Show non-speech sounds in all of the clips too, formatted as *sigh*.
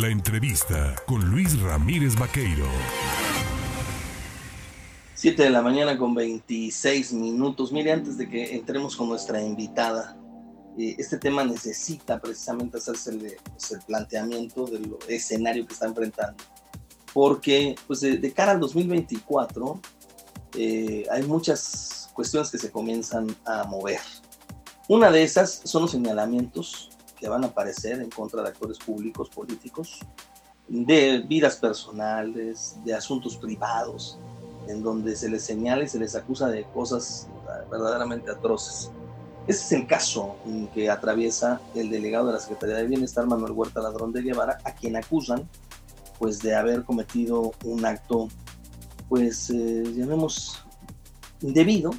La entrevista con Luis Ramírez Vaqueiro. 7 de la mañana con 26 minutos. Mire, antes de que entremos con nuestra invitada, eh, este tema necesita precisamente hacerse el, pues, planteamiento del escenario que está enfrentando. Porque pues, de, cara al 2024 eh, hay muchas cuestiones que se comienzan a mover. Una de esas son los señalamientos que van a aparecer en contra de actores públicos, políticos, de vidas personales, de asuntos privados, en donde se les señala y se les acusa de cosas verdaderamente atroces. Ese es el caso que atraviesa el delegado de la Secretaría de Bienestar, Manuel Huerta Ladrón de Guevara, a quien acusan pues de haber cometido un acto, pues eh, llamemos indebido.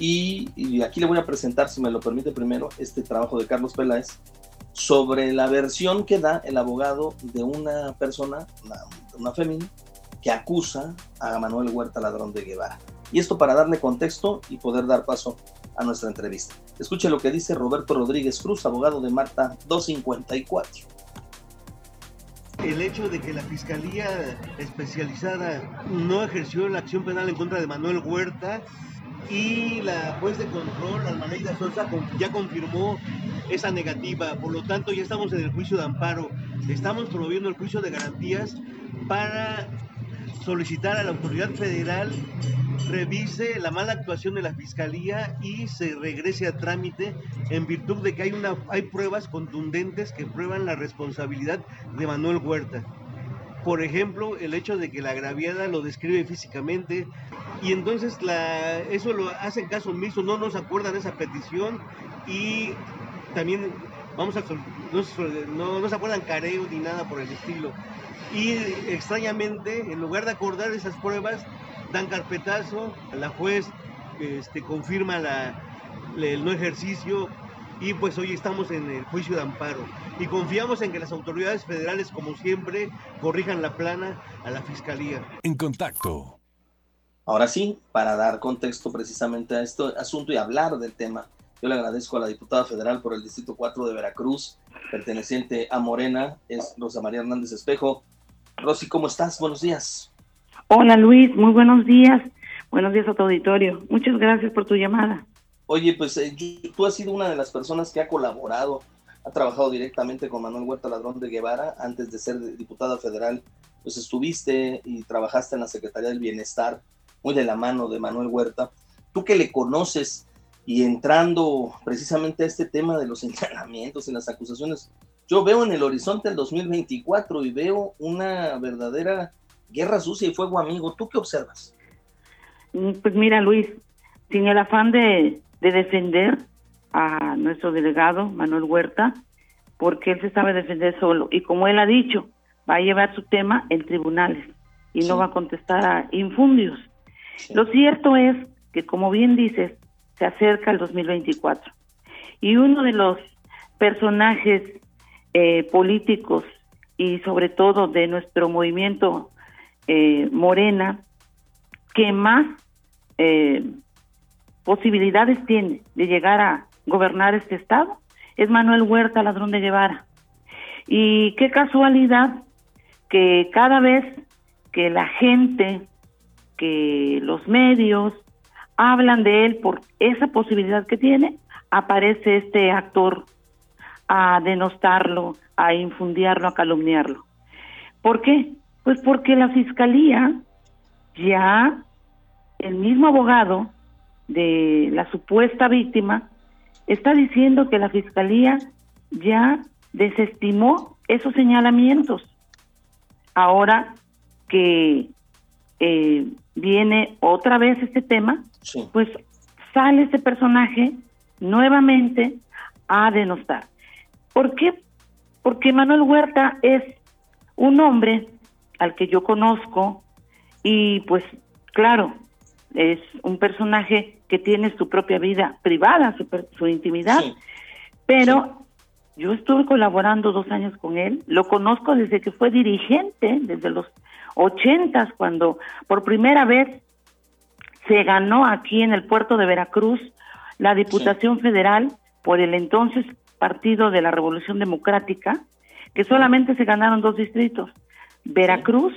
Y, y, aquí le voy a presentar, si me lo permite primero, este trabajo de Carlos Peláez sobre la versión que da el abogado de una persona, una, una que acusa a Manuel Huerta Ladrón de Guevara. Y esto para darle contexto y poder dar paso a nuestra entrevista. Escuche lo que dice Roberto Rodríguez Cruz, abogado de Marta 254. El hecho de que la Fiscalía Especializada no ejerció la acción penal en contra de Manuel Huerta y la juez de control, Almaneida Sosa, ya confirmó esa negativa. Por lo tanto, ya estamos en el juicio de amparo. Estamos promoviendo el juicio de garantías para solicitar a la autoridad federal revise la mala actuación de la fiscalía y se regrese a trámite en virtud de que hay una hay pruebas contundentes que prueban la responsabilidad de Manuel Huerta. Por ejemplo, el hecho de que la agraviada lo describe físicamente y entonces eso lo hacen caso omiso, no nos acuerdan esa petición y también vamos a no, no se acuerdan careo ni nada por el estilo. Y extrañamente, en lugar de acordar esas pruebas, dan carpetazo, la juez este, confirma la, el no ejercicio y pues hoy estamos en el juicio de amparo y confiamos en que las autoridades federales, como siempre, corrijan la plana a la fiscalía. En contacto. Ahora sí, para dar contexto precisamente a este asunto y hablar del tema, yo le agradezco a la diputada federal por el Distrito 4 de Veracruz, perteneciente a Morena, es Rosa María Hernández Espejo. Rosy, ¿cómo estás? Buenos días. Hola Luis, muy buenos días. Buenos días a tu auditorio. Muchas gracias por tu llamada. Oye, pues eh, tú has sido una de las personas que ha colaborado, ha trabajado directamente con Manuel Huerta Ladrón de Guevara antes de ser diputada federal. Pues estuviste y trabajaste en la Secretaría del Bienestar, muy de la mano de Manuel Huerta. Tú que le conoces y entrando precisamente a este tema de los *laughs* señalamientos y las acusaciones, yo veo en el horizonte el 2024 y veo una verdadera guerra sucia y fuego amigo. ¿Tú qué observas? Mm, pues mira, Luis, sin el afán de, defender a nuestro delegado, Manuel Huerta, porque él se sabe defender solo. Y como él ha dicho, va a llevar su tema en tribunales y no va a contestar a infundios. Lo cierto es que, como bien dices, se acerca el 2024. Y uno de los personajes eh, políticos y sobre todo de nuestro movimiento eh, Morena que más eh, posibilidades tiene de llegar a gobernar este estado es Manuel Huerta Ladrón de Guevara. Y qué casualidad que cada vez que la gente, que los medios hablan de él por esa posibilidad que tiene, aparece este actor a denostarlo, a infundiarlo, a calumniarlo. ¿Por qué? Pues porque la fiscalía ya, el mismo abogado de la supuesta víctima, está diciendo que la fiscalía ya desestimó esos señalamientos. Ahora que eh, viene otra vez este tema, pues sale este personaje nuevamente a denostar. ¿Por qué? Porque Manuel Huerta es un hombre al que yo conozco y pues claro, es un personaje que tiene su propia vida privada, su, intimidad, pero yo estuve colaborando dos años con él, lo conozco desde que fue dirigente, desde los ochentas, cuando por primera vez se ganó aquí en el puerto de Veracruz la Diputación Federal por el entonces Partido de la Revolución Democrática, que solamente se ganaron dos distritos, Veracruz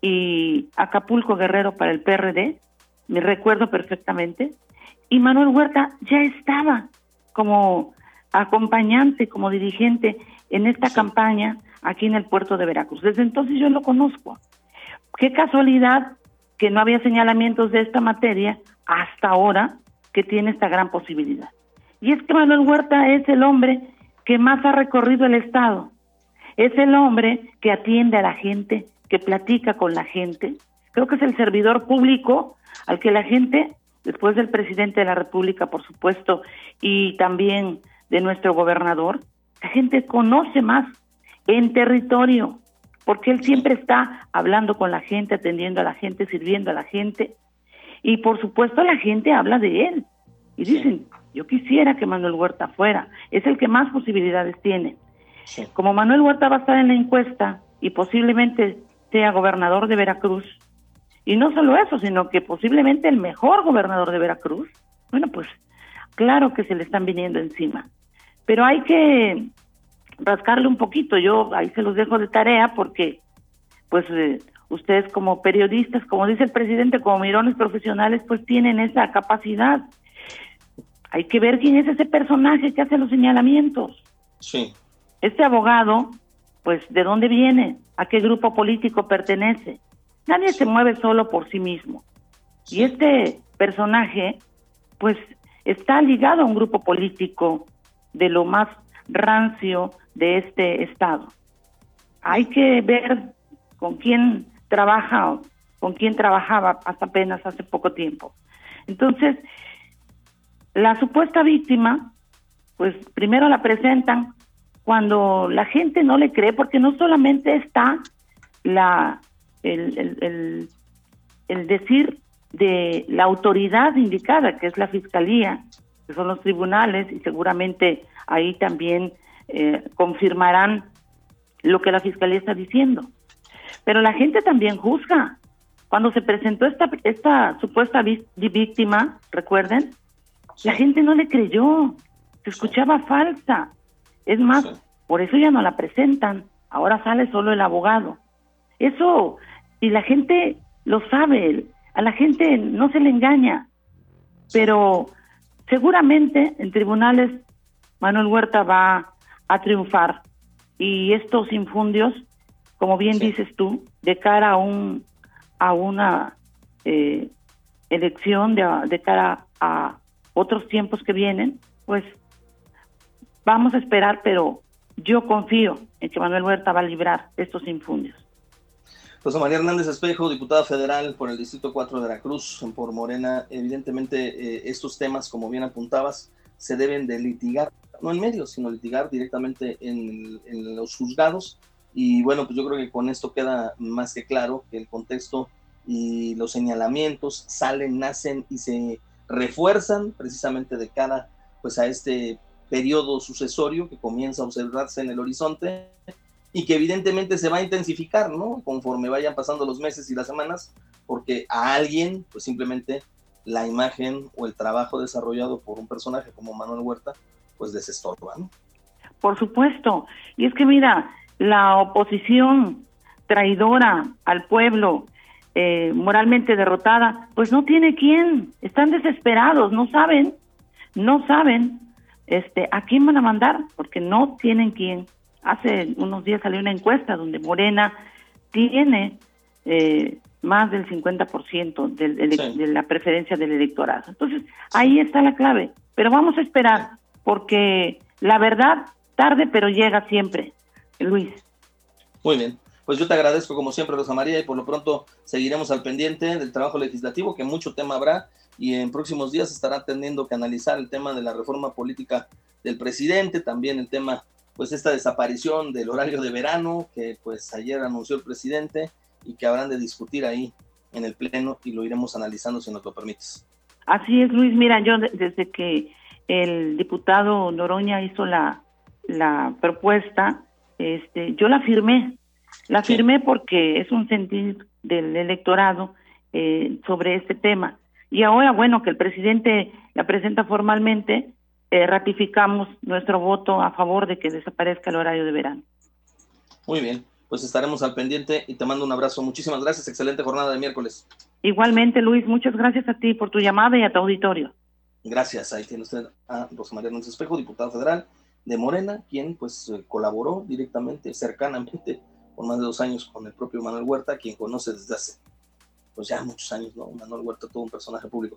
y Acapulco Guerrero para el PRD, me recuerdo perfectamente, y Manuel Huerta ya estaba como acompañante, como dirigente en esta campaña aquí en el puerto de Veracruz. Desde entonces yo lo conozco. Qué casualidad que no había señalamientos de esta materia hasta ahora que tiene esta gran posibilidad. Y es que Manuel Huerta es el hombre que más ha recorrido el Estado. Es el hombre que atiende a la gente, que platica con la gente. Creo que es el servidor público al que la gente, después del presidente de la República, por supuesto, y también de nuestro gobernador, la gente conoce más en territorio, porque él siempre está hablando con la gente, atendiendo a la gente, sirviendo a la gente. Y por supuesto la gente habla de él. Y dicen, yo quisiera que Manuel Huerta fuera. Es el que más posibilidades tiene. Como Manuel Huerta va a estar en la encuesta y posiblemente sea gobernador de Veracruz, y no solo eso, sino que posiblemente el mejor gobernador de Veracruz, bueno, pues claro que se le están viniendo encima. Pero hay que rascarle un poquito. Yo ahí se los dejo de tarea porque, pues, eh, ustedes como periodistas, como dice el presidente, como mirones profesionales, pues tienen esa capacidad. Hay que ver quién es ese personaje que hace los señalamientos. Sí. Este abogado, pues, ¿de dónde viene? ¿A qué grupo político pertenece? Nadie se mueve solo por sí mismo. Y este personaje, pues, está ligado a un grupo político de lo más rancio de este Estado. Hay que ver con quién trabaja, con quién trabajaba hasta apenas hace poco tiempo. Entonces, la supuesta víctima, pues primero la presentan cuando la gente no le cree, porque no solamente está la el, el, el decir de la autoridad indicada, que es la fiscalía, que son los tribunales, y seguramente ahí también eh, confirmarán lo que la fiscalía está diciendo. Pero la gente también juzga. Cuando se presentó esta, esta supuesta víctima, recuerden, la gente no le creyó, se escuchaba falsa. Es más, por eso ya no la presentan, ahora sale solo el abogado. Eso, y la gente lo sabe, a la gente no se le engaña, pero seguramente en tribunales Manuel Huerta va a triunfar. Y estos infundios, como bien dices tú, de cara a un a una eh, elección, de, de cara a otros tiempos que vienen, pues vamos a esperar, pero yo confío en que Manuel Huerta va a librar estos infundios. José María Hernández Espejo, diputada federal por el Distrito 4 de Veracruz, por Morena, evidentemente eh, estos temas, como bien apuntabas, se deben de litigar no en medios, sino litigar directamente en, los juzgados. Y bueno, pues yo creo que con esto queda más que claro que el contexto y los señalamientos salen, nacen y se refuerzan precisamente de cara pues a este periodo sucesorio que comienza a observarse en el horizonte y que evidentemente se va a intensificar, ¿no? Conforme vayan pasando los meses y las semanas, porque a alguien, pues simplemente la imagen o el trabajo desarrollado por un personaje como Manuel Huerta, pues desestorba, ¿no? Por supuesto. Y es que mira, la oposición traidora al pueblo, eh, moralmente derrotada, pues no tiene quién, están desesperados, no saben, no saben este, a quién van a mandar, porque no tienen quién. Hace unos días salió una encuesta donde Morena tiene eh, más del 50% del, de la preferencia del electorado. Entonces, ahí está la clave. Pero vamos a esperar porque la verdad tarde pero llega siempre, Luis. Muy bien. Pues yo te agradezco como siempre, Rosa María, y por lo pronto seguiremos al pendiente del trabajo legislativo, que mucho tema habrá, y en próximos días estará teniendo que analizar el tema de la reforma política del presidente, también el tema, pues esta desaparición del horario de verano, que pues ayer anunció el presidente, y que habrán de discutir ahí en el Pleno, y lo iremos analizando si nos lo permites. Así es, Luis. Mira, yo desde que el diputado Noroña hizo la, la propuesta, este, yo la firmé, la firmé porque es un sentir del electorado eh, sobre este tema. Y ahora, bueno, que el presidente la presenta formalmente, eh, ratificamos nuestro voto a favor de que desaparezca el horario de verano. Muy bien, pues estaremos al pendiente y te mando un abrazo. Muchísimas gracias, excelente jornada de miércoles. Igualmente, Luis, muchas gracias a ti por tu llamada y a tu auditorio. Gracias, ahí tiene usted a Rosa María Núñez Espejo, diputada federal de Morena, quien pues eh, colaboró directamente, cercanamente, por más de dos años con el propio Manuel Huerta, quien conoce desde hace pues ya muchos años, ¿no? Manuel Huerta, todo un personaje público.